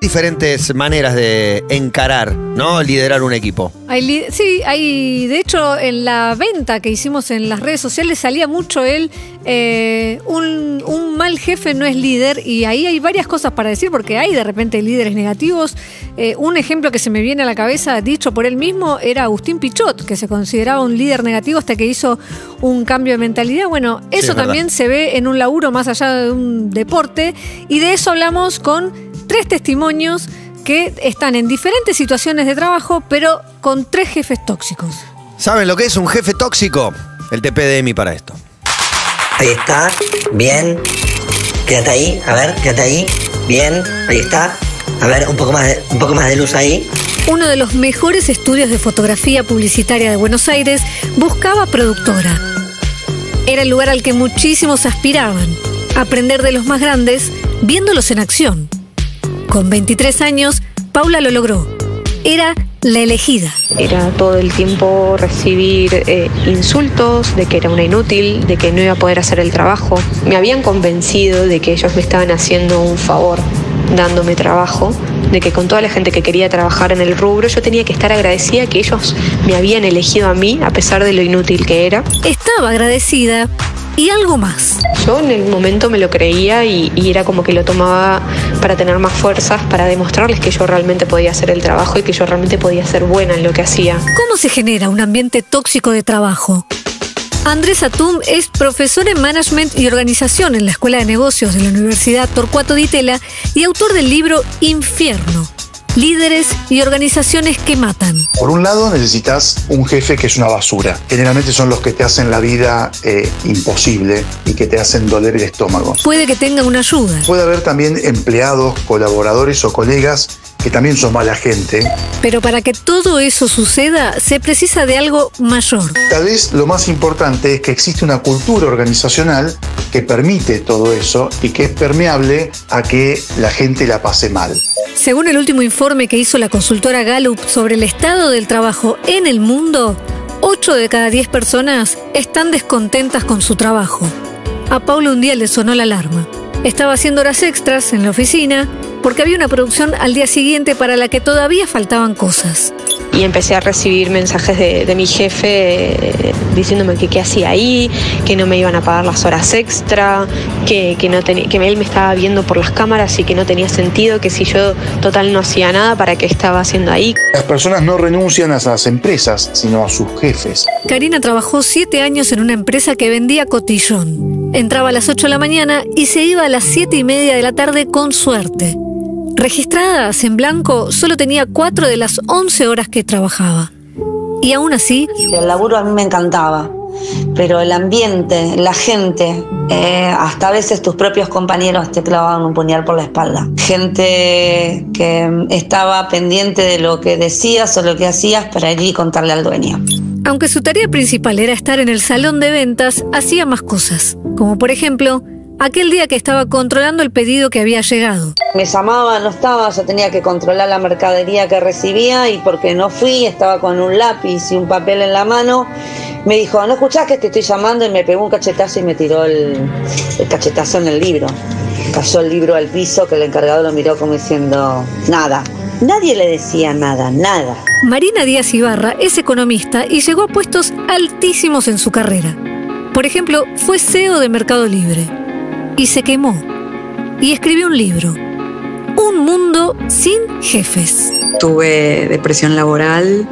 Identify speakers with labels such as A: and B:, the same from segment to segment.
A: Diferentes maneras de encarar, ¿no? Liderar un equipo.
B: Hay sí, hay, de hecho, en la venta que hicimos en las redes sociales salía mucho él, eh, un, un mal jefe no es líder y ahí hay varias cosas para decir porque hay de repente líderes negativos. Eh, un ejemplo que se me viene a la cabeza, dicho por él mismo, era Agustín Pichot, que se consideraba un líder negativo hasta que hizo un cambio de mentalidad. Bueno,
A: Sí,
B: eso
A: es
B: también se ve en un laburo más allá de un deporte y de eso hablamos con tres testimonios que están en diferentes situaciones de trabajo, pero con tres jefes tóxicos.
A: ¿Saben lo que es un jefe tóxico? El TPDMI para esto.
C: Ahí está, bien. Quédate ahí, a ver, quédate ahí. Bien, ahí está. A ver, un poco más de, un poco más de luz ahí.
B: Uno de los mejores estudios de fotografía publicitaria de Buenos Aires buscaba productora. Era el lugar al que muchísimos aspiraban, aprender de los más grandes viéndolos en acción. Con 23 años, Paula lo logró. Era la elegida.
D: Era todo el tiempo recibir eh, insultos de que era una inútil, de que no iba a poder hacer el trabajo. Me habían convencido de que ellos me estaban haciendo un favor dándome trabajo, de que con toda la gente que quería trabajar en el rubro yo tenía que estar agradecida que ellos me habían elegido a mí a pesar de lo inútil que era.
B: Estaba agradecida y algo más.
D: Yo en el momento me lo creía y, y era como que lo tomaba para tener más fuerzas, para demostrarles que yo realmente podía hacer el trabajo y que yo realmente podía ser buena en lo que hacía.
B: ¿Cómo se genera un ambiente tóxico de trabajo? Andrés Atum es profesor en Management y Organización en la Escuela de Negocios de la Universidad Torcuato Di Tella y autor del libro Infierno, Líderes y Organizaciones que Matan.
E: Por un lado necesitas un jefe que es una basura. Generalmente son los que te hacen la vida eh, imposible y que te hacen doler el estómago.
B: Puede que tenga una ayuda,
E: Puede haber también empleados, colaboradores o colegas que también son mala gente.
B: pero para que todo eso suceda se precisa de algo mayor.
E: Tal vez lo más importante es que existe una cultura organizacional que permite todo eso y que es permeable a que la gente la pase mal.
B: Según el último informe que hizo la consultora Gallup sobre el estado del trabajo en el mundo, 8 de cada 10 personas están descontentas con su trabajo. A Paulo un día le sonó la alarma. Estaba haciendo horas extras en la oficina porque había una producción al día siguiente para la que todavía faltaban cosas.
D: Y empecé a recibir mensajes de, de mi jefe eh, diciéndome que qué hacía ahí, que no me iban a pagar las horas extra, que, que, no tenía- que él me estaba viendo por las cámaras y que no tenía sentido, que si yo total no hacía nada, ¿para qué estaba haciendo ahí?
E: Las personas no renuncian a las empresas, sino a sus jefes.
B: Karina trabajó 7 años en una empresa que vendía cotillón. Entraba a las 8 de la mañana y se iba a las 7 y media de la tarde con suerte. Registradas en blanco, solo tenía 4 de las 11 horas que trabajaba. Y aún así,
F: El laburo a mí me encantaba, pero el ambiente, la gente, eh, hasta a veces tus propios compañeros te clavaban un puñal por la espalda. Gente que estaba pendiente de lo que decías o lo que hacías para ir y contarle al dueño.
B: aunque su tarea principal era estar en el salón de ventas, hacía más cosas. Como por ejemplo, aquel día que estaba controlando el pedido que había llegado.
F: Me llamaba, no estaba, yo tenía que controlar la mercadería que recibía y porque no fui, estaba con un lápiz y un papel en la mano. Me dijo, ¿no escuchás que te estoy llamando? Y me pegó un cachetazo y me tiró el, el cachetazo en el libro. Cayó el libro al piso que el encargado lo miró como diciendo, nada. Nadie le decía nada, nada.
B: Marina Díaz Ibarra es economista y llegó a puestos altísimos en su carrera. Por ejemplo, fue CEO de Mercado Libre. Y se quemó. Y escribió un libro. Un mundo sin jefes.
G: Tuve depresión laboral,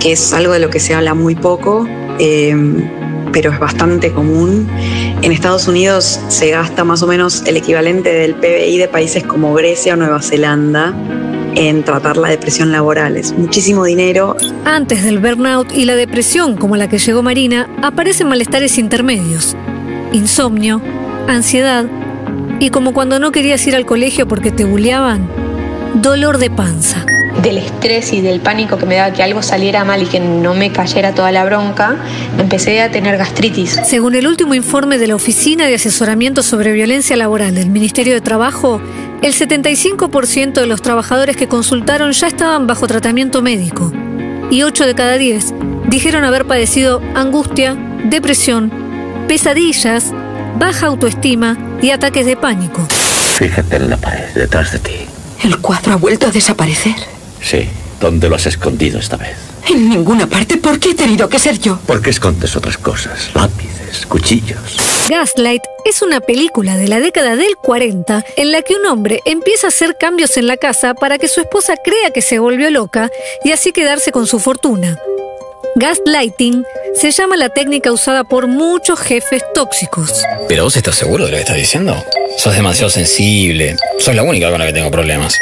G: que es algo de lo que se habla muy poco, eh, pero es bastante común. En Estados Unidos se gasta más o menos el equivalente del PBI de países como Grecia o Nueva Zelanda en tratar la depresión laboral. Es muchísimo dinero.
B: Antes del burnout y la depresión como la que llegó Marina, aparecen malestares intermedios. Insomnio, ansiedad y como cuando no querías ir al colegio porque te bulleaban, dolor de panza.
D: Del estrés y del pánico que me daba que algo saliera mal y que no me cayera toda la bronca, empecé a tener gastritis.
B: Según el último informe de la Oficina de Asesoramiento sobre Violencia Laboral del Ministerio de Trabajo, el 75% de los trabajadores que consultaron ya estaban bajo tratamiento médico y 8 de cada 10 dijeron haber padecido angustia, depresión, pesadillas, baja autoestima y ataques de pánico.
H: Fíjate en la pared detrás de ti.
I: ¿El cuadro ha vuelto a desaparecer?
H: Sí. ¿Dónde lo has escondido esta vez?
I: En ninguna parte. ¿Por qué he tenido que ser yo?
H: ¿Por qué escondes otras cosas? Lápices, cuchillos.
B: Gaslight es una película de la década del 40 en la que un hombre empieza a hacer cambios en la casa para que su esposa crea que se volvió loca y así quedarse con su fortuna. Gaslighting se llama la técnica usada por muchos jefes tóxicos.
J: ¿Pero vos estás seguro de lo que estás diciendo? Sos demasiado sensible. Sos la única con la que tengo problemas.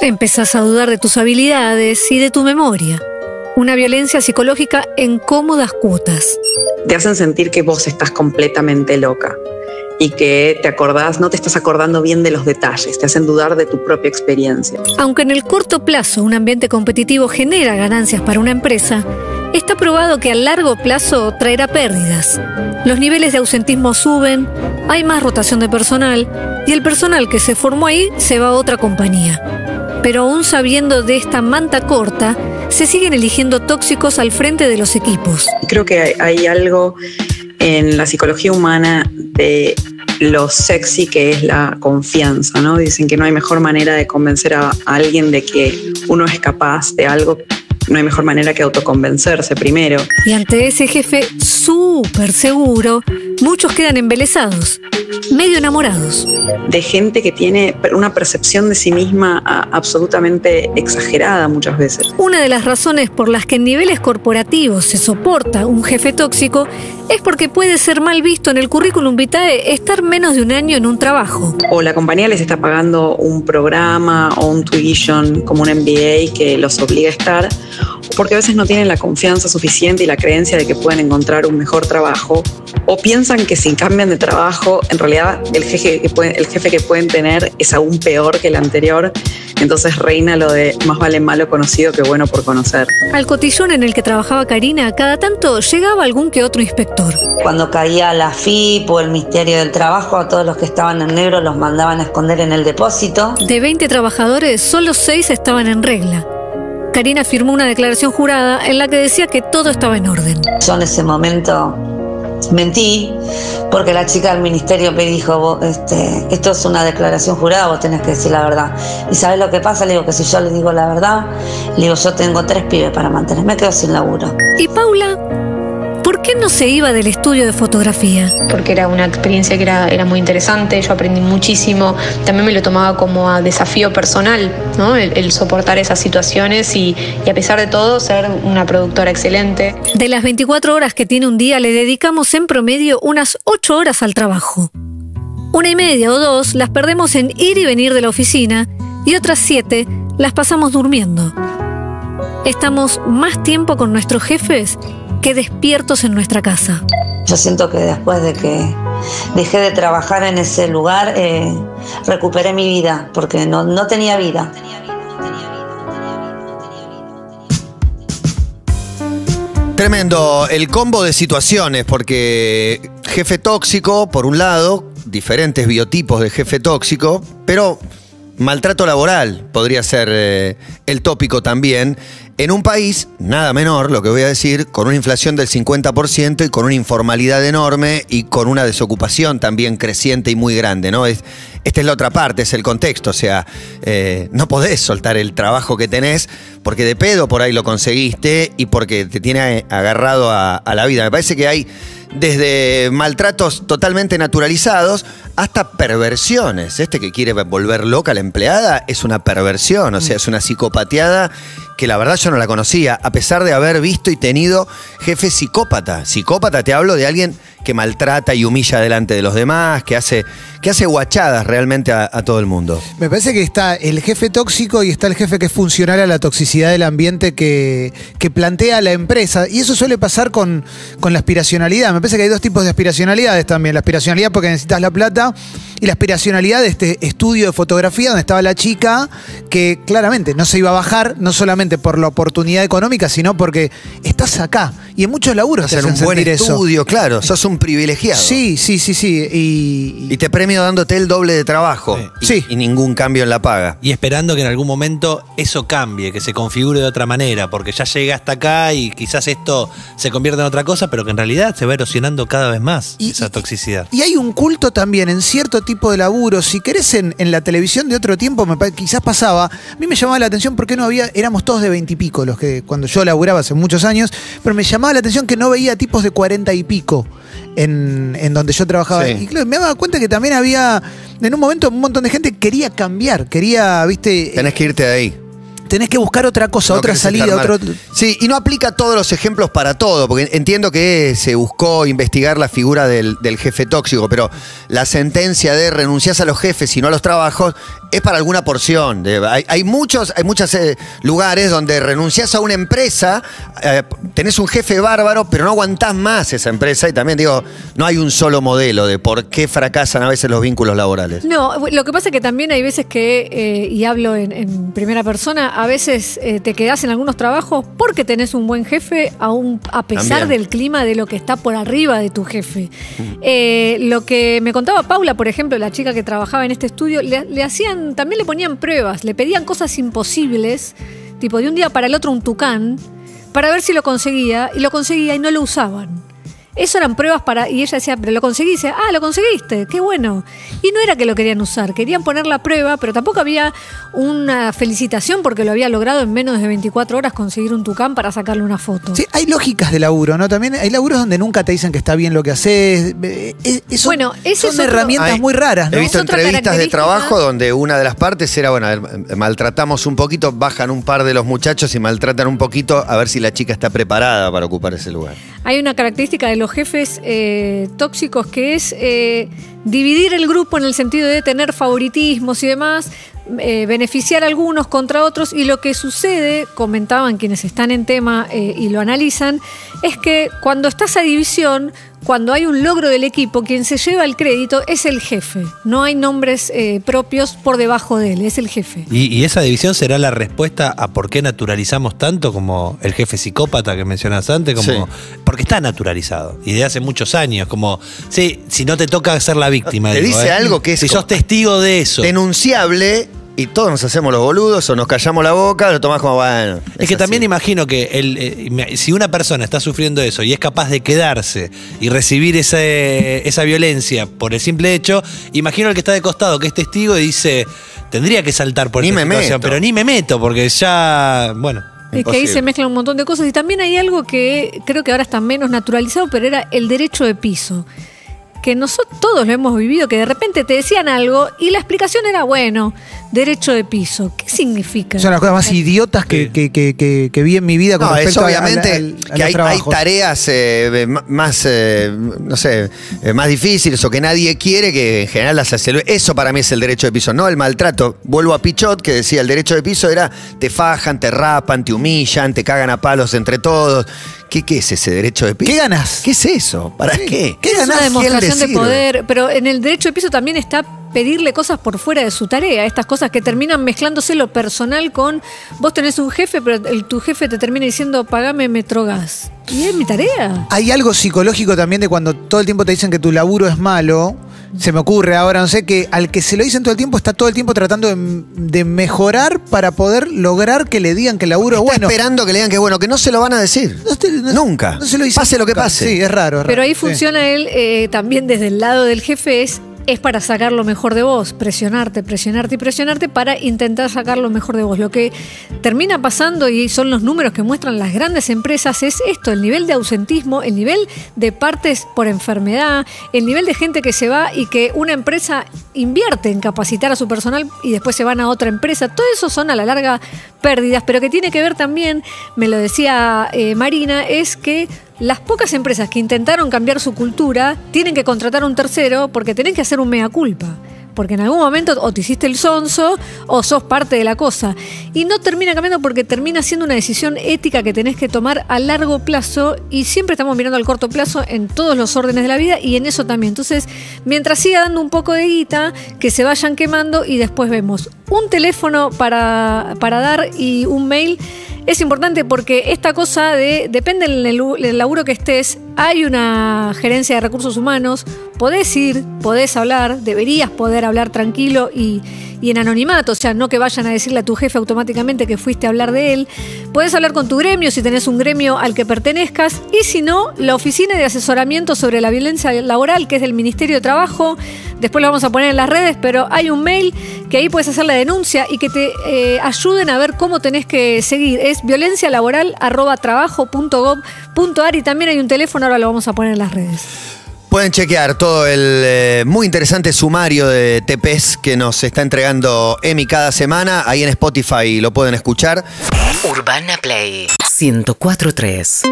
B: Empezás a dudar de tus habilidades y de tu memoria. Una violencia psicológica en cómodas cuotas.
G: Te hacen sentir que vos estás completamente loca y que te acordás, no te estás acordando bien de los detalles, te hacen dudar de tu propia experiencia.
B: Aunque en el corto plazo un ambiente competitivo genera ganancias para una empresa, está probado que a largo plazo traerá pérdidas. Los niveles de ausentismo suben, hay más rotación de personal y el personal que se formó ahí se va a otra compañía. Pero aún sabiendo de esta manta corta, se siguen eligiendo tóxicos al frente de los equipos.
G: Creo que hay, algo en la psicología humana de lo sexy que es la confianza, ¿no? Dicen que no hay mejor manera de convencer a alguien de que uno es capaz de algo no hay mejor manera que autoconvencerse primero.
B: Y ante ese jefe súper seguro, muchos quedan embelesados, medio enamorados.
G: De gente que tiene una percepción de sí misma absolutamente exagerada muchas veces.
B: Una de las razones por las que en niveles corporativos se soporta un jefe tóxico es porque puede ser mal visto en el currículum vitae estar menos de un año en un trabajo.
G: O la compañía les está pagando un programa o un tuition como un MBA que los obliga a estar, porque a veces no tienen la confianza suficiente y la creencia de que pueden encontrar un mejor trabajo, o piensan que si cambian de trabajo, en realidad el jefe que, pueden, el jefe que pueden tener es aún peor que el anterior. Entonces reina lo de más vale malo conocido que bueno por conocer.
B: Al cotillón en el que trabajaba Karina, cada tanto llegaba algún que otro inspector.
F: Cuando caía la FIP o el Ministerio del Trabajo, a todos los que estaban en negro los mandaban a esconder en el depósito.
B: De 20 trabajadores, solo 6 estaban en regla. Karina firmó una declaración jurada en la que decía que todo estaba en orden.
F: Yo en ese momento mentí porque la chica del ministerio me dijo, este, esto es una declaración jurada, vos tenés que decir la verdad. ¿Y sabes lo que pasa? Le digo que si yo le digo la verdad, le digo yo tengo tres pibes para mantener, me quedo sin laburo.
B: ¿Y Paula? ¿Por qué no se iba del estudio de fotografía?
D: Porque era una experiencia que era, era muy interesante, yo aprendí muchísimo, también me lo tomaba como a desafío personal, ¿no? el, soportar esas situaciones y, y, a pesar de todo ser una productora excelente.
B: De las 24 horas que tiene un día le dedicamos en promedio unas 8 horas al trabajo. Una y media o dos las perdemos en ir y venir de la oficina y otras 7 las pasamos durmiendo. Estamos más tiempo con nuestros jefes que despiertos en nuestra casa.
F: Yo siento que después de que dejé de trabajar en ese lugar, eh, recuperé mi vida, porque no, no tenía vida.
A: Tremendo el combo de situaciones, porque jefe tóxico, por un lado, diferentes biotipos de jefe tóxico, pero maltrato laboral podría ser eh, el tópico también en un país, nada menor, lo que voy a decir, con una inflación del 50% y con una informalidad enorme y con una desocupación también creciente y muy grande, ¿no? Es, esta es la otra parte, es el contexto, o sea, eh, no podés soltar el trabajo que tenés porque de pedo por ahí lo conseguiste y porque te tiene agarrado a, la vida. Me parece que hay desde maltratos totalmente naturalizados hasta perversiones. Este que quiere volver loca a la empleada es una perversión, o sea, es una psicopateada que la verdad yo no la conocía, a pesar de haber visto y tenido jefe psicópata. Psicópata te hablo de alguien que maltrata y humilla delante de los demás, que hace, que hace guachadas realmente a, todo el mundo.
K: Me parece que está el jefe tóxico y está el jefe que es funcional a la toxicidad del ambiente que, que plantea la empresa. Y eso suele pasar con, con la aspiracionalidad. Me parece que hay dos tipos de aspiracionalidades también. La aspiracionalidad porque necesitas la plata y la aspiracionalidad de este estudio de fotografía donde estaba la chica que claramente no se iba a bajar, no solamente por la oportunidad económica, sino porque estás acá. Y en muchos laburos te
A: Hacer
K: hacen
A: un buen
K: sentir eso.
A: estudio, claro. Sos un privilegiado.
K: Sí, sí, sí, sí. Y,
A: Y te premio dándote el doble de trabajo. Y,
K: Sí.
A: y ningún cambio en la paga.
L: Y esperando que en algún momento eso cambie, que se configure de otra manera, porque ya llega hasta acá y quizás esto se convierta en otra cosa, pero que en realidad se va erosionando cada vez más esa toxicidad.
K: Y hay un culto también en cierto tipo de laburo. Si querés en, en la televisión de otro tiempo, me quizás pasaba. A mí me llamaba la atención porque no había, éramos todos de veintipico los que cuando yo laburaba hace muchos años, pero me llamaba la atención que no veía tipos de cuarenta y pico en, en donde yo trabajaba.
A: Sí.
K: Y claro, me daba cuenta que también había, en un momento, un montón de gente que quería cambiar, quería, viste,
A: Tenés que irte de ahí.
K: Tenés que buscar otra cosa,
A: No
K: otra salida, otro.
A: Sí, y no aplica todos los ejemplos para todo, porque entiendo que se buscó investigar la figura del, del jefe tóxico, pero la sentencia de renunciás a los jefes y no a los trabajos es para alguna porción. De- hay, hay muchos, hay muchos eh, lugares donde renunciás a una empresa, eh, tenés un jefe bárbaro, pero no aguantás más esa empresa. Y también digo, no hay un solo modelo de por qué fracasan a veces los vínculos laborales.
B: No, lo que pasa es que también hay veces que, eh, y hablo en, en primera persona, a veces eh, te quedás en algunos trabajos porque tenés un buen jefe, aún a pesar
A: También.
B: del clima de lo que está por arriba de tu jefe. Eh, lo que me contaba Paula, por ejemplo, la chica que trabajaba en este estudio, le, le hacían, también le ponían pruebas, le pedían cosas imposibles, tipo de un día para el otro un tucán, para ver si lo conseguía, y lo conseguía y no lo usaban. Eso eran pruebas para. Y ella decía, pero lo conseguí. Y dice, ah, lo conseguiste, qué bueno. Y no era que lo querían usar, querían poner la prueba, pero tampoco había una felicitación porque lo había logrado en menos de 24 horas conseguir un tucán para sacarle una foto.
K: Sí, hay lógicas de laburo, ¿no? También hay laburos donde nunca te dicen que está bien lo que haces. Eh, eh, eso-
B: Bueno, ese
K: son
B: es otro-
K: herramientas
A: Hay-
K: muy raras, ¿no?
A: He visto
B: Es
A: entrevistas de trabajo donde una de las partes era, bueno, a ver, eh, maltratamos un poquito, bajan un par de los muchachos y maltratan un poquito a ver si la chica está preparada para ocupar ese lugar.
B: Hay una característica de los jefes eh, tóxicos que es eh, dividir el grupo en el sentido de tener favoritismos y demás, eh, beneficiar a algunos contra otros y lo que sucede, comentaban quienes están en tema eh, y lo analizan, es que cuando está esa división, cuando hay un logro del equipo, quien se lleva el crédito es el jefe, no hay nombres eh, propios por debajo de él, es el jefe.
L: Y, y esa división será la respuesta a por qué naturalizamos tanto como el jefe psicópata que mencionas antes, como porque está naturalizado y de hace muchos años, como sí, si no te toca ser la víctima.
A: Te
L: digo,
A: dice
L: ¿eh?
A: algo que es
L: si sos testigo de eso.
A: Denunciable y todos nos hacemos los boludos o nos callamos la boca, lo tomás como, bueno.
L: Es que
A: así.
L: también imagino que el, eh, si una persona está sufriendo eso y es capaz de quedarse y recibir ese- esa violencia por el simple hecho, imagino el que está de costado, que es testigo y dice, tendría que saltar por
A: Ni
L: esta
A: me
L: situación,
A: meto.
L: pero ni me meto porque ya, bueno.
B: Es que ahí se mezclan un montón de cosas y también hay algo que creo que ahora está menos naturalizado, pero era el derecho de piso. Que nosotros todos lo hemos vivido, que de repente te decían algo y la explicación era, bueno, derecho de piso. ¿Qué significa?
K: Son las cosas más idiotas que, que, que, que- que vi en mi vida con
A: No, es
K: respecto a-
A: obviamente
K: a, al- a
A: que hay, tareas eh, más, eh, no sé, eh, más difíciles o que nadie quiere que en general las hace. Eso para mí es el derecho de piso, no el maltrato. Vuelvo a Pichot que decía el derecho de piso era te fajan, te rapan, te humillan, te cagan a palos entre todos. ¿Qué, qué es ese derecho de piso?
K: ¿Qué ganas?
A: ¿Qué es eso? ¿Para qué? ¿Qué
B: es una demostración de poder, pero en el derecho de piso también está pedirle cosas por fuera de su tarea, estas cosas que terminan mezclándose lo personal con vos tenés un jefe, pero el- tu jefe te termina diciendo pagame metrogas. Y es mi tarea.
K: Hay algo psicológico también de cuando todo el tiempo te dicen que tu laburo es malo. Se me ocurre ahora, no sé, que al que se lo dicen todo el tiempo está todo el tiempo tratando de, de mejorar para poder lograr que le digan que el laburo es bueno.
A: esperando que le digan que es bueno, que no se lo van a decir. Nunca.
K: No se lo
A: pase lo que
K: nunca.
A: pase.
K: Sí, es raro. es
B: Pero ahí
K: sí.
B: funciona él eh, también desde el lado del jefe es es para sacar lo mejor de vos, presionarte, presionarte y presionarte para intentar sacar lo mejor de vos. Lo que termina pasando, y son los números que muestran las grandes empresas, es esto, el nivel de ausentismo, el nivel de partes por enfermedad, el nivel de gente que se va y que una empresa invierte en capacitar a su personal y después se van a otra empresa. Todo eso son a la larga pérdidas, pero que tiene que ver también, me lo decía eh, Marina, es que las pocas empresas que intentaron cambiar su cultura tienen que contratar a un tercero porque tienen que hacer un mea culpa. porque en algún momento o te hiciste el sonso o sos parte de la cosa. Y no termina cambiando porque termina siendo una decisión ética que tenés que tomar a largo plazo y siempre estamos mirando al corto plazo en todos los órdenes de la vida y en eso también. Entonces, mientras siga dando un poco de guita, que se vayan quemando y después vemos un teléfono para, para dar y un mail. Es importante porque esta cosa de, depende del, del laburo que estés, hay una gerencia de recursos humanos, podés ir, podés hablar, deberías poder hablar tranquilo y, y en anonimato, o sea, no que vayan a decirle a tu jefe automáticamente que fuiste a hablar de él. Podés hablar con tu gremio si tenés un gremio al que pertenezcas y si no, la oficina de asesoramiento sobre la violencia laboral, que es del Ministerio de Trabajo, después lo vamos a poner en las redes, pero hay un mail que ahí puedes hacer la denuncia y que te eh, ayuden a ver cómo tenés que seguir. Es violencialaboral.trabajo.gov.ar y también hay un teléfono, ahora lo vamos a poner en las redes.
A: Pueden chequear todo el eh, muy interesante sumario de TPs que nos está entregando Emi cada semana. Ahí en Spotify lo pueden escuchar.
M: Urbana Play 1043.